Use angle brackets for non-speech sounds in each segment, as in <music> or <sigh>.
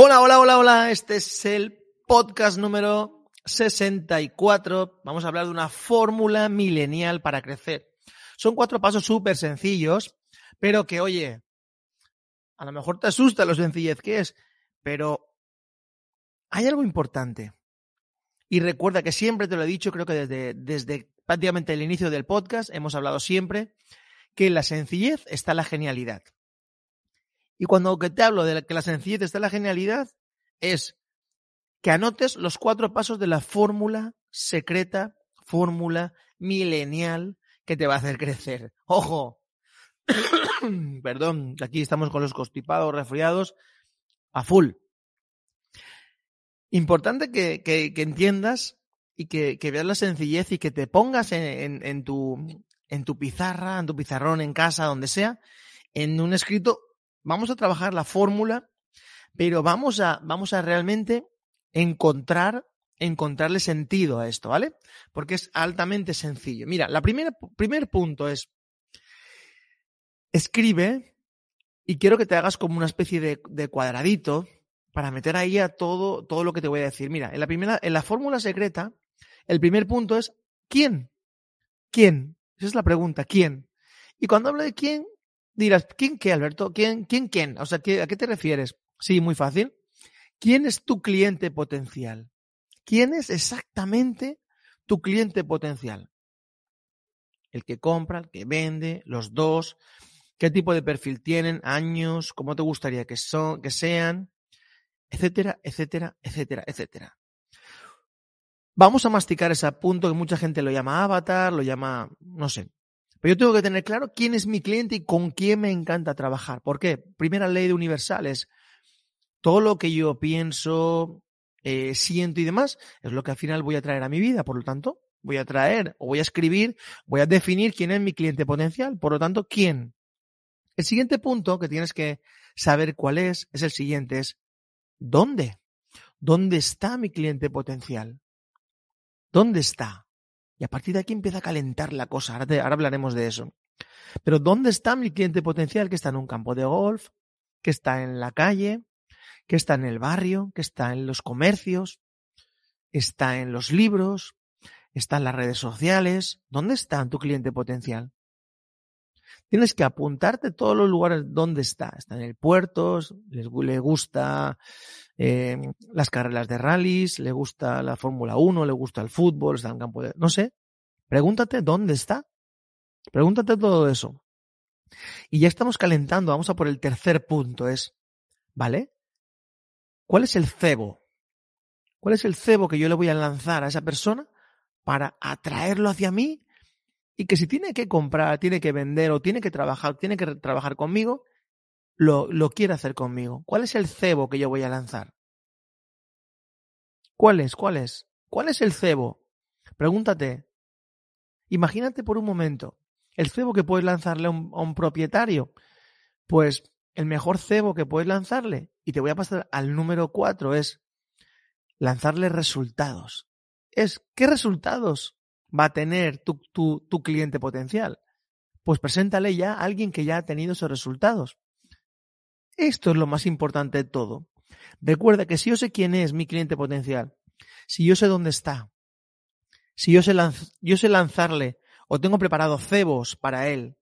Hola, hola, hola, hola. Este es el podcast número 64. Vamos a hablar de una fórmula milenial para crecer. Son cuatro pasos súper sencillos, pero que, oye, a lo mejor te asusta lo sencillez que es, pero hay algo importante. Y recuerda que siempre te lo he dicho, creo que desde, desde prácticamente el inicio del podcast hemos hablado siempre que en la sencillez está la genialidad. Y cuando te hablo de que la sencillez está en la genialidad, es que anotes los cuatro pasos de la fórmula secreta, fórmula milenial que te va a hacer crecer. ¡Ojo! <coughs> Perdón, aquí estamos con los constipados, resfriados, a full. Importante que, que, entiendas y que, veas la sencillez y que te pongas en, en, tu, en tu pizarra, en tu pizarrón, en casa, donde sea, en un escrito vamos a trabajar la fórmula, pero vamos a, vamos a realmente encontrar, encontrarle sentido a esto, ¿vale? Porque es altamente sencillo. Mira, la primera, primer punto es, escribe y quiero que te hagas como una especie de, cuadradito para meter ahí a todo, todo lo que te voy a decir. Mira, en la primera, en la fórmula secreta, el primer punto es ¿quién? ¿Quién? Esa es la pregunta, ¿quién? Y cuando hablo de quién, dirás, ¿quién qué, Alberto? ¿Quién, quién, quién? O sea, ¿a qué te refieres? Sí, muy fácil. ¿Quién es tu cliente potencial? ¿Quién es exactamente tu cliente potencial? El que compra, el que vende, los dos, qué tipo de perfil tienen, años, cómo te gustaría que, son, que sean, etcétera, etcétera, etcétera, etcétera. Vamos a masticar ese punto que mucha gente lo llama avatar, lo llama, no sé, pero yo tengo que tener claro quién es mi cliente y con quién me encanta trabajar. ¿Por qué? Primera ley de universal es todo lo que yo pienso, eh, siento y demás, es lo que al final voy a traer a mi vida. Por lo tanto, voy a traer o voy a escribir, voy a definir quién es mi cliente potencial. Por lo tanto, ¿quién? El siguiente punto que tienes que saber cuál es, es el siguiente, es ¿dónde? ¿Dónde está mi cliente potencial? ¿Dónde está? Y a partir de aquí empieza a calentar la cosa. Ahora, ahora, hablaremos de eso. Pero ¿dónde está mi cliente potencial? Que está en un campo de golf, que está en la calle, que está en el barrio, que está en los comercios, está en los libros, está en las redes sociales. ¿Dónde está tu cliente potencial? Tienes que apuntarte todos los lugares donde está. Está en el puerto, le gusta eh, las carreras de rallies, le gusta la Fórmula 1, le gusta el fútbol, está en campo de... No sé. Pregúntate dónde está. Pregúntate todo eso. Y ya estamos calentando. Vamos a por el tercer punto. Es, ¿vale? ¿Cuál es el cebo? ¿Cuál es el cebo que yo le voy a lanzar a esa persona para atraerlo hacia mí y que si tiene que comprar, tiene que vender o tiene que trabajar, tiene que trabajar conmigo, lo, lo quiere hacer conmigo. ¿Cuál es el cebo que yo voy a lanzar? ¿Cuál es? ¿Cuál es? ¿Cuál es el cebo? Pregúntate. Imagínate por un momento el cebo que puedes lanzarle a un, propietario. Pues el mejor cebo que puedes lanzarle, y te voy a pasar al número cuatro, es lanzarle resultados. Es, ¿qué resultados va a tener tu, tu, tu cliente potencial? Pues preséntale ya a alguien que ya ha tenido esos resultados. Esto es lo más importante de todo. Recuerda que si yo sé quién es mi cliente potencial, si yo sé dónde está, si yo sé, yo sé lanzarle o tengo preparado cebos para él,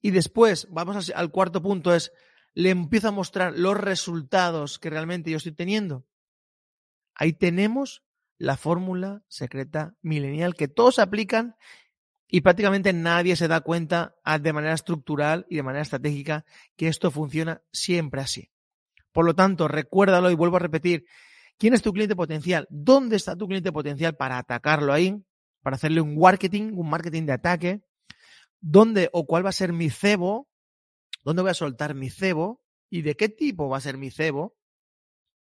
y después, vamos al cuarto punto, es le empiezo a mostrar los resultados que realmente yo estoy teniendo. Ahí tenemos la fórmula secreta milenial que todos aplican y prácticamente nadie se da cuenta ah, de manera estructural y de manera estratégica que esto funciona siempre así. Por lo tanto, recuérdalo y vuelvo a repetir, ¿quién es tu cliente potencial? ¿Dónde está tu cliente potencial para atacarlo ahí? Para hacerle un marketing, un marketing de ataque. ¿Dónde o cuál va a ser mi cebo? ¿Dónde voy a soltar mi cebo? ¿Y de qué tipo va a ser mi cebo?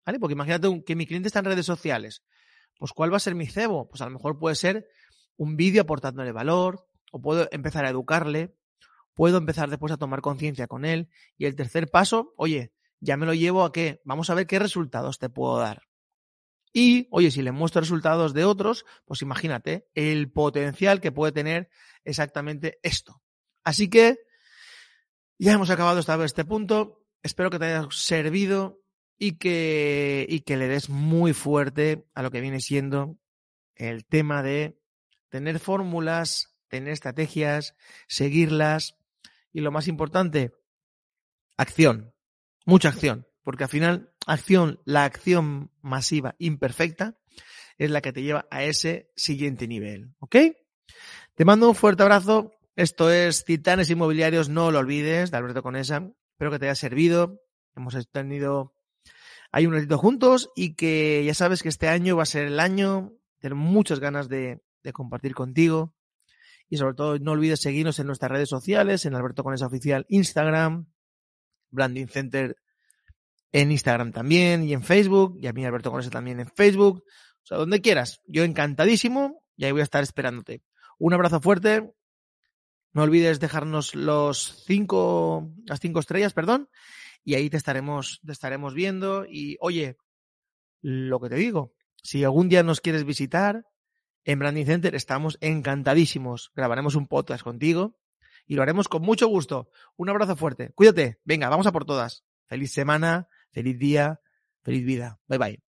¿Vale? Porque imagínate que mi cliente está en redes sociales. Pues ¿cuál va a ser mi cebo? Pues a lo mejor puede ser un vídeo aportándole valor, o puedo empezar a educarle, puedo empezar después a tomar conciencia con él. Y el tercer paso, oye, ya me lo llevo a qué? Vamos a ver qué resultados te puedo dar. Y, oye, si le muestro resultados de otros, pues imagínate el potencial que puede tener exactamente esto. Así que ya hemos acabado esta, este punto. Espero que te haya servido y que, y que le des muy fuerte a lo que viene siendo el tema de tener fórmulas, tener estrategias, seguirlas y lo más importante, acción, mucha acción, porque al final acción, la acción masiva imperfecta es la que te lleva a ese siguiente nivel, ¿ok? Te mando un fuerte abrazo. Esto es Titanes Inmobiliarios, no lo olvides, de Alberto Conesa. Espero que te haya servido. Hemos tenido ahí un ratito juntos y que ya sabes que este año va a ser el año. Tengo muchas ganas de, de compartir contigo. Y sobre todo, no olvides seguirnos en nuestras redes sociales, en Alberto Conesa Oficial, Instagram, Branding Center en Instagram también y en Facebook, y a mí Alberto Conesa también en Facebook. O sea, donde quieras. Yo encantadísimo y ahí voy a estar esperándote. Un abrazo fuerte. No olvides dejarnos los cinco, las cinco estrellas, perdón, y ahí te estaremos, te estaremos viendo. Y oye, lo que te digo, si algún día nos quieres visitar, en Branding Center estamos encantadísimos. Grabaremos un podcast contigo y lo haremos con mucho gusto. Un abrazo fuerte. Cuídate. Venga, vamos a por todas. Feliz semana, feliz día, feliz vida. Bye bye.